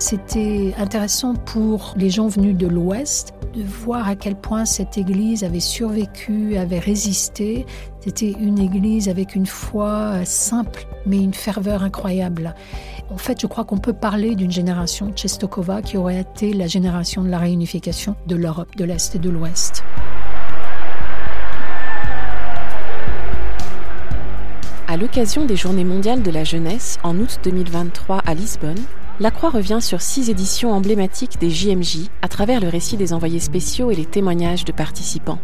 C'était intéressant pour les gens venus de l'Ouest de voir à quel point cette Église avait survécu, avait résisté. C'était une Église avec une foi simple, mais une ferveur incroyable. En fait, je crois qu'on peut parler d'une génération Chestokova qui aurait été la génération de la réunification de l'Europe de l'Est et de l'Ouest. À l'occasion des Journées mondiales de la jeunesse en août 2023 à Lisbonne, la Croix revient sur six éditions emblématiques des JMJ à travers le récit des envoyés spéciaux et les témoignages de participants.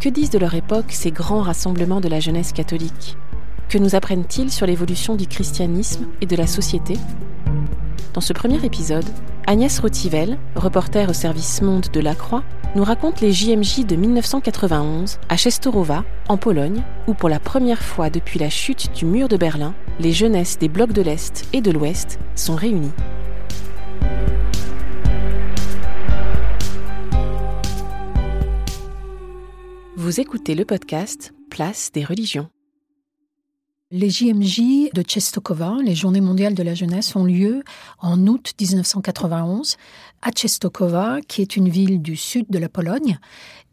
Que disent de leur époque ces grands rassemblements de la jeunesse catholique? Que nous apprennent-ils sur l'évolution du christianisme et de la société? Dans ce premier épisode, Agnès Rotivel, reporter au service Monde de la Croix, nous raconte les JMJ de 1991 à Chestorowa, en Pologne, où pour la première fois depuis la chute du mur de Berlin, les jeunesses des blocs de l'Est et de l'Ouest sont réunies. Vous écoutez le podcast Place des religions. Les JMJ de Chestokova, les Journées mondiales de la jeunesse, ont lieu en août 1991 à Chestokova, qui est une ville du sud de la Pologne,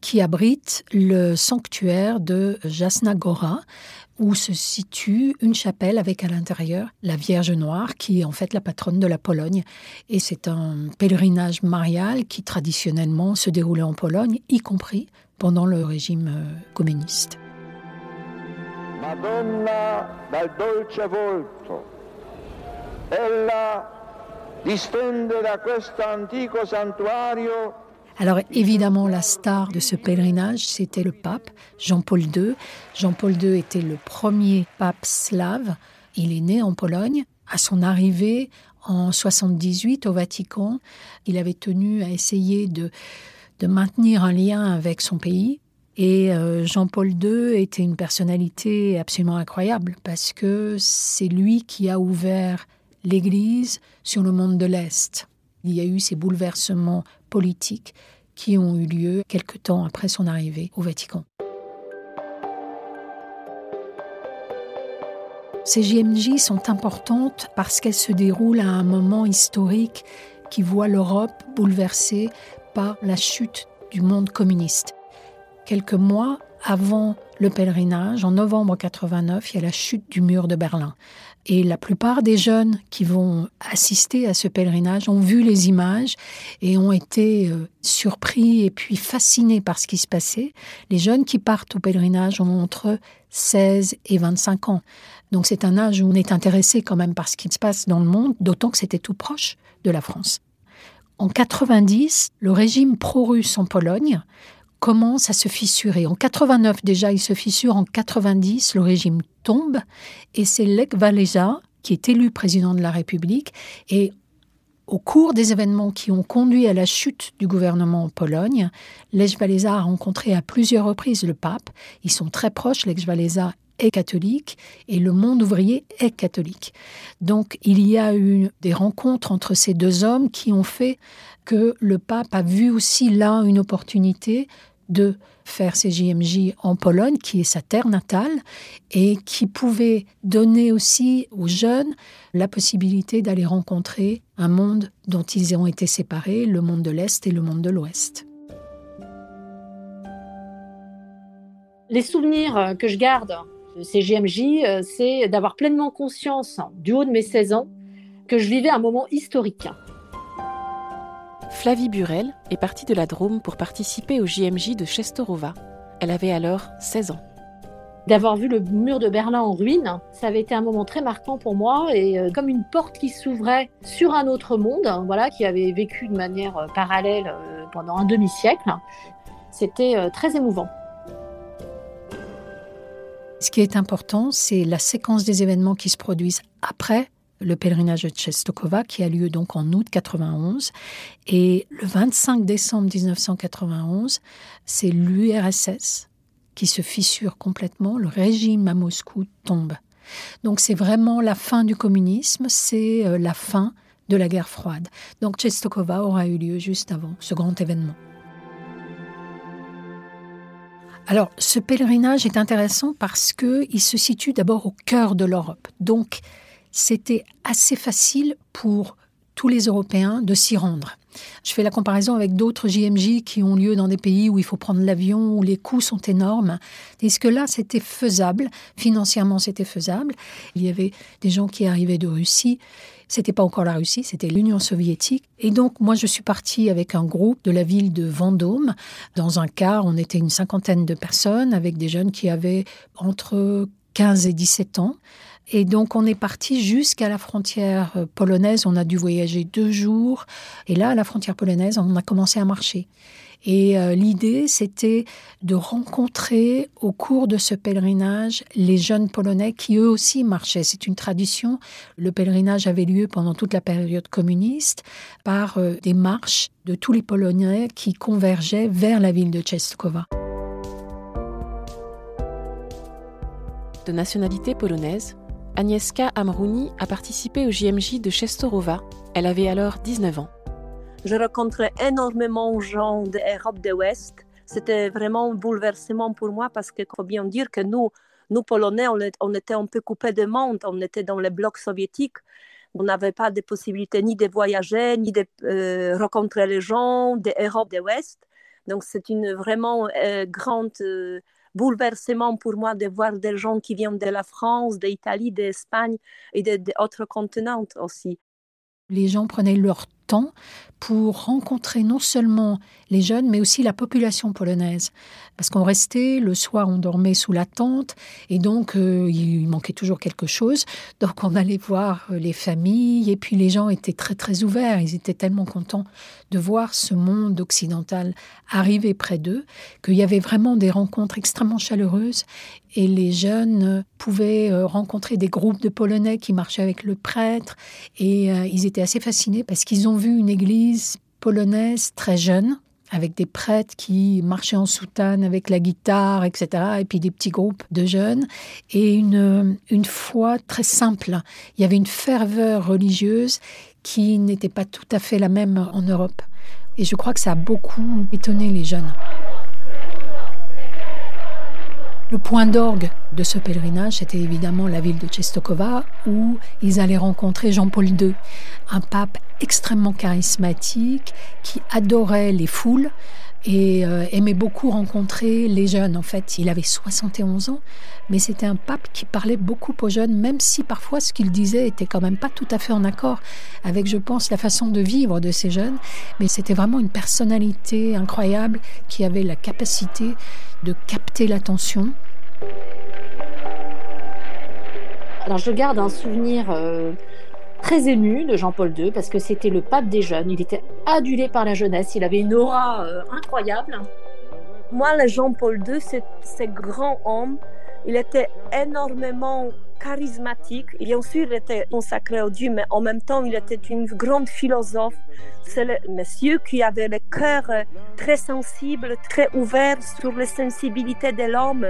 qui abrite le sanctuaire de Jasna Gora, où se situe une chapelle avec à l'intérieur la Vierge Noire, qui est en fait la patronne de la Pologne. Et c'est un pèlerinage marial qui traditionnellement se déroulait en Pologne, y compris pendant le régime euh, communiste. Madonna dal dolce volto. Ella distende da questo antico santuario alors évidemment, la star de ce pèlerinage, c'était le pape Jean-Paul II. Jean-Paul II était le premier pape slave. Il est né en Pologne. À son arrivée en 78 au Vatican, il avait tenu à essayer de, de maintenir un lien avec son pays. Et euh, Jean-Paul II était une personnalité absolument incroyable parce que c'est lui qui a ouvert l'Église sur le monde de l'Est. Il y a eu ces bouleversements politiques qui ont eu lieu quelque temps après son arrivée au Vatican. Ces JMJ sont importantes parce qu'elles se déroulent à un moment historique qui voit l'Europe bouleversée par la chute du monde communiste. Quelques mois avant le pèlerinage, en novembre 89, il y a la chute du mur de Berlin. Et la plupart des jeunes qui vont assister à ce pèlerinage ont vu les images et ont été euh, surpris et puis fascinés par ce qui se passait. Les jeunes qui partent au pèlerinage ont entre 16 et 25 ans. Donc c'est un âge où on est intéressé quand même par ce qui se passe dans le monde, d'autant que c'était tout proche de la France. En 90, le régime pro-russe en Pologne commence à se fissurer. En 89 déjà, il se fissure. En 90, le régime tombe et c'est Lech Walesa qui est élu président de la République. Et au cours des événements qui ont conduit à la chute du gouvernement en Pologne, Lech Walesa a rencontré à plusieurs reprises le pape. Ils sont très proches. Lech Walesa est catholique et le monde ouvrier est catholique. Donc il y a eu des rencontres entre ces deux hommes qui ont fait que le pape a vu aussi là une opportunité de faire ses JMJ en Pologne, qui est sa terre natale, et qui pouvait donner aussi aux jeunes la possibilité d'aller rencontrer un monde dont ils ont été séparés, le monde de l'Est et le monde de l'Ouest. Les souvenirs que je garde de ces JMJ, euh, c'est d'avoir pleinement conscience, du haut de mes 16 ans, que je vivais un moment historique. Flavie Burel est partie de la Drôme pour participer au JMJ de Chestorova. Elle avait alors 16 ans. D'avoir vu le mur de Berlin en ruine, ça avait été un moment très marquant pour moi et euh, comme une porte qui s'ouvrait sur un autre monde, hein, voilà, qui avait vécu de manière euh, parallèle euh, pendant un demi-siècle. C'était très émouvant. Ce qui est important, c'est la séquence des événements qui se produisent après le pèlerinage de Czestochowa qui a lieu donc en août 91 et le 25 décembre 1991, c'est l'URSS qui se fissure complètement, le régime à Moscou tombe. Donc c'est vraiment la fin du communisme, c'est euh, la fin de la guerre froide. Donc Czestochowa aura eu lieu juste avant ce grand événement. Alors, ce pèlerinage est intéressant parce qu'il se situe d'abord au cœur de l'Europe. Donc, c'était assez facile pour tous les Européens de s'y rendre. Je fais la comparaison avec d'autres JMJ qui ont lieu dans des pays où il faut prendre l'avion, où les coûts sont énormes. Est-ce que là, c'était faisable? Financièrement, c'était faisable. Il y avait des gens qui arrivaient de Russie. C'était pas encore la Russie, c'était l'Union soviétique. Et donc, moi, je suis partie avec un groupe de la ville de Vendôme. Dans un car, on était une cinquantaine de personnes avec des jeunes qui avaient entre 15 et 17 ans. Et donc on est parti jusqu'à la frontière euh, polonaise. On a dû voyager deux jours. Et là, à la frontière polonaise, on a commencé à marcher. Et euh, l'idée, c'était de rencontrer au cours de ce pèlerinage les jeunes Polonais qui eux aussi marchaient. C'est une tradition. Le pèlerinage avait lieu pendant toute la période communiste par euh, des marches de tous les Polonais qui convergeaient vers la ville de Czestochowa. De nationalité polonaise, Agnieszka Amrouni a participé au JMJ de Chestorova. Elle avait alors 19 ans. Je rencontrais énormément de gens d'Europe de l'Ouest. C'était vraiment un bouleversement pour moi parce que, faut bien dire que nous, nous Polonais, on, était un peu coupés de monde. On était dans le bloc soviétique. On n'avait pas de possibilité ni de voyager, ni de euh, rencontrer les gens d'Europe de l'Ouest. Donc, c'est une vraiment euh, grande euh, bouleversement pour moi de voir des gens qui viennent de la France, d'Italie, d'Espagne et d'autres continents aussi. Les gens prenaient leur pour rencontrer non seulement les jeunes, mais aussi la population polonaise. Parce qu'on restait, le soir on dormait sous la tente, et donc euh, il manquait toujours quelque chose. Donc on allait voir euh, les familles, et puis les gens étaient très très ouverts, ils étaient tellement contents de voir ce monde occidental arriver près d'eux, qu'il y avait vraiment des rencontres extrêmement chaleureuses, et les jeunes pouvaient euh, rencontrer des groupes de Polonais qui marchaient avec le prêtre, et ils étaient assez fascinés parce qu'ils ont vu une église polonaise très jeune, avec des prêtres qui marchaient en soutane avec la guitare, etc., et puis des petits groupes de jeunes, et une, une foi très simple. Il y avait une ferveur religieuse qui n'était pas tout à fait la même en Europe. Et je crois que ça a beaucoup étonné les jeunes. Le point d'orgue de ce pèlerinage, c'était évidemment la ville de Czestochowa, où ils allaient rencontrer Jean-Paul II, un pape extrêmement charismatique qui adorait les foules et euh, aimait beaucoup rencontrer les jeunes. En fait, il avait 71 ans, mais c'était un pape qui parlait beaucoup aux jeunes, même si parfois ce qu'il disait était quand même pas tout à fait en accord avec, je pense, la façon de vivre de ces jeunes. Mais c'était vraiment une personnalité incroyable qui avait la capacité de capter l'attention. Alors je garde un souvenir euh, très ému de Jean-Paul II parce que c'était le pape des jeunes. Il était adulé par la jeunesse. Il avait une aura euh, incroyable. Moi, le Jean-Paul II, c'est ce grand homme. Il était énormément charismatique. Il était consacré au Dieu, mais en même temps, il était une grande philosophe. C'est le monsieur qui avait le cœur euh, très sensible, très ouvert sur les sensibilités de l'homme.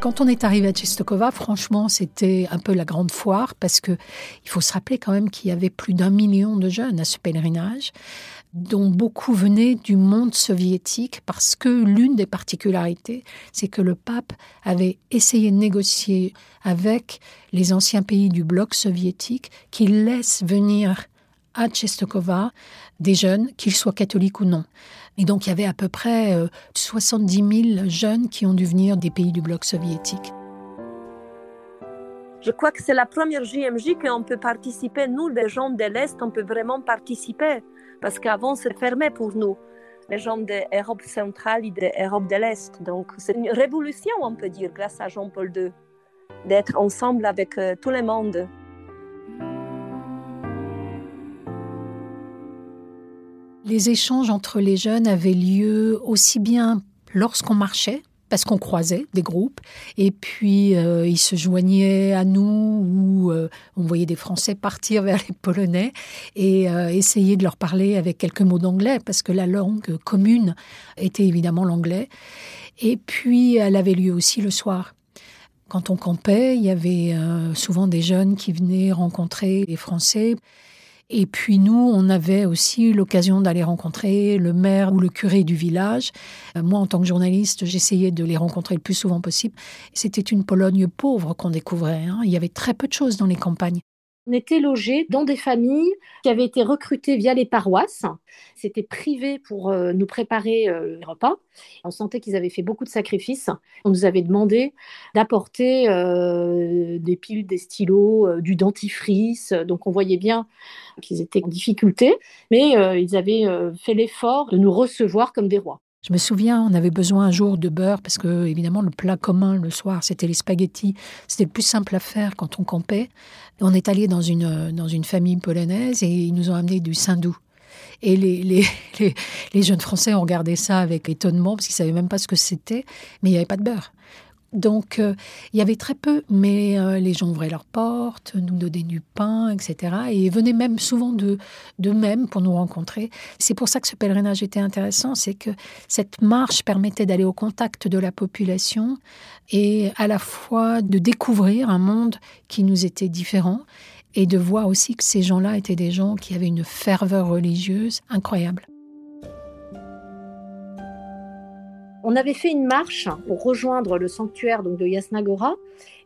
Quand on est arrivé à Czestochowa, franchement, c'était un peu la grande foire parce que il faut se rappeler quand même qu'il y avait plus d'un million de jeunes à ce pèlerinage, dont beaucoup venaient du monde soviétique parce que l'une des particularités, c'est que le pape avait essayé de négocier avec les anciens pays du bloc soviétique qu'ils laissent venir à Czestochowa des jeunes, qu'ils soient catholiques ou non. Et donc il y avait à peu près 70 euh, 000 jeunes qui ont dû venir des pays du bloc soviétique. Je crois que c'est la première JMJ qu'on peut participer. Nous, les gens de l'Est, on peut vraiment participer. Parce qu'avant, c'est fermé pour nous, les gens de l'Europe centrale et de l'Europe de l'Est. Donc, c'est une révolution, on peut dire, grâce à Jean-Paul II, d'être ensemble avec euh, tout le monde. Les échanges entre les jeunes avaient lieu aussi bien lorsqu'on marchait, parce qu'on croisait des groupes, et puis euh, ils se joignaient à nous, ou euh, on voyait des Français partir vers les Polonais et euh, essayer de leur parler avec quelques mots d'anglais, parce que la langue commune était évidemment l'anglais. Et puis elle avait lieu aussi le soir. Quand on campait, il y avait souvent des jeunes qui venaient rencontrer les Français. Et puis nous, on avait aussi l'occasion d'aller rencontrer le maire ou le curé du village. Euh, moi, en tant que journaliste, j'essayais de les rencontrer le plus souvent possible. C'était une Pologne pauvre qu'on découvrait. Hein. Il y avait très peu de choses dans les campagnes. On était logés dans des familles qui avaient été recrutées via les paroisses. C'était privé pour euh, nous préparer euh, les repas. On sentait qu'ils avaient fait beaucoup de sacrifices. On nous avait demandé d'apporter euh, des piles, des stylos, du dentifrice. Donc on voyait bien qu'ils étaient en difficulté, mais ils avaient fait l'effort de nous recevoir comme des rois. Je me souviens, on avait besoin un jour de beurre parce que, évidemment, le plat commun le soir, c'était les spaghettis. C'était le plus simple à faire quand on campait. On est allé dans une, dans une famille polonaise et ils nous ont amené du saindoux. Et les, les, les, les, jeunes Français ont regardé ça avec étonnement parce qu'ils ne savaient même pas ce que c'était, mais il n'y avait pas de beurre. Donc, euh, il y avait très peu, mais euh, les gens ouvraient leurs portes, nous donnaient du pain, etc. Et venaient même souvent d'eux-mêmes pour nous rencontrer. C'est pour ça que ce pèlerinage était intéressant, c'est que cette marche permettait d'aller au contact de la population et à la fois de découvrir un monde qui nous était différent et de voir aussi que ces gens-là étaient des gens qui avaient une ferveur religieuse incroyable. On avait fait une marche pour rejoindre le sanctuaire donc, de Yasnagora.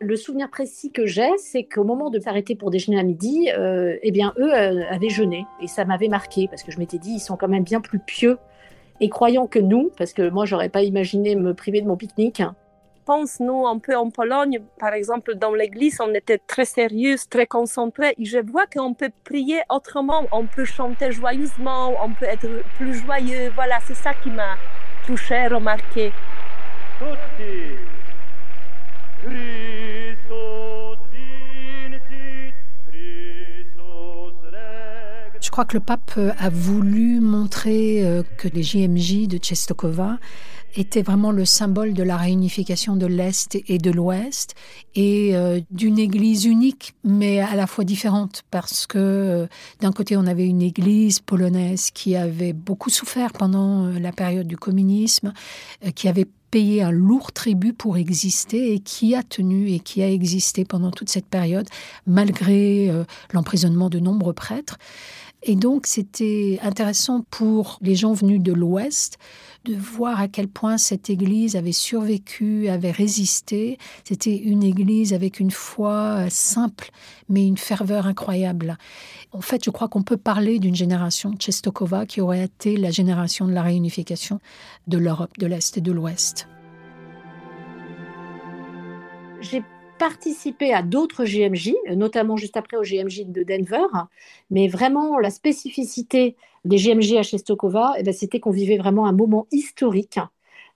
Le souvenir précis que j'ai, c'est qu'au moment de s'arrêter pour déjeuner à midi, euh, eh bien, eux euh, avaient jeûné. Et ça m'avait marqué parce que je m'étais dit, ils sont quand même bien plus pieux et croyants que nous, parce que moi, j'aurais pas imaginé me priver de mon pique-nique. Pense, nous, un peu en Pologne, par exemple, dans l'église, on était très sérieux, très concentrés. Et je vois qu'on peut prier autrement, on peut chanter joyeusement, on peut être plus joyeux. Voilà, c'est ça qui m'a Je crois que le pape a voulu montrer euh, que les JMJ de Czestochowa était vraiment le symbole de la réunification de l'Est et de l'Ouest et euh, d'une Église unique, mais à la fois différente, parce que euh, d'un côté on avait une Église polonaise qui avait beaucoup souffert pendant euh, la période du communisme, qui avait payé un lourd tribut pour exister et qui a tenu et qui a existé pendant toute cette période, malgré l'emprisonnement de nombreux prêtres. Et donc c'était intéressant pour les gens venus de l'Ouest de voir à quel point cette Église avait survécu, avait résisté. C'était une Église avec une foi euh, simple, mais une ferveur incroyable. En fait, je crois qu'on peut parler d'une génération Chestokova qui aurait été la génération de la réunification de l'Europe de l'Est et de l'Ouest. Participé à d'autres GMJ, notamment juste après au GMJ de Denver, mais vraiment la spécificité des GMJ à Chestokova, eh ben, c'était qu'on vivait vraiment un moment historique.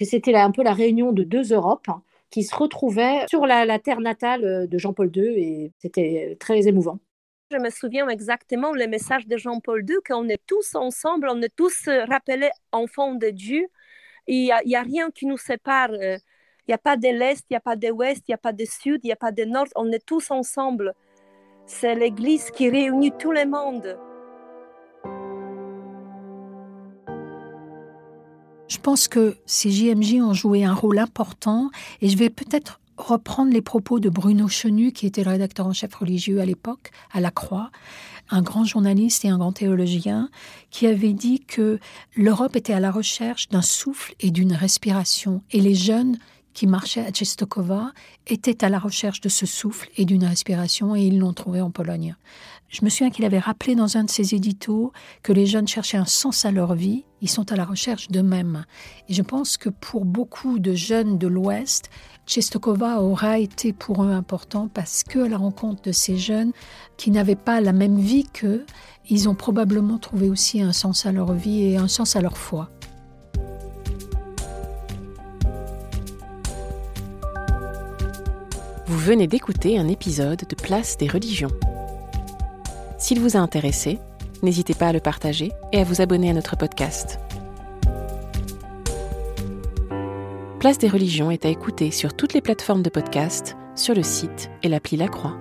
C'était un peu la réunion de deux Europes qui se retrouvaient sur la, terre natale de Jean-Paul II et c'était très émouvant. Je me souviens exactement le message de Jean-Paul II, qu'on est tous ensemble, on est tous rappelés enfants de Dieu. Il n'y a, a, rien qui nous sépare. Il n'y a pas de l'Est, il n'y a pas de l'Ouest, il n'y a pas de Sud, il n'y a pas de Nord. On est tous ensemble. C'est l'Église qui réunit tout le monde. Je pense que ces JMJ ont joué un rôle important et je vais peut-être reprendre les propos de Bruno Chenu, qui était le rédacteur en chef religieux à l'époque, à la Croix, un grand journaliste et un grand théologien, qui avait dit que l'Europe était à la recherche d'un souffle et d'une respiration, et les jeunes qui marchaient à Czestochowa étaient à la recherche de ce souffle et d'une respiration, et ils l'ont trouvé en Pologne. Je me souviens qu'il avait rappelé dans un de ses éditos que les jeunes cherchaient un sens à leur vie, ils sont à la recherche d'eux-mêmes. Et je pense que pour beaucoup de jeunes de l'Ouest, Chestokova aura été pour eux important parce que la rencontre de ces jeunes qui n'avaient pas la même vie qu'eux, ils ont probablement trouvé aussi un sens à leur vie et un sens à leur foi. Vous venez d'écouter un épisode de Place des religions. S'il vous a intéressé, n'hésitez pas à le partager et à vous abonner à notre podcast. Place des religions est à écouter sur toutes les plateformes de podcast, sur le site et l'appli La Croix.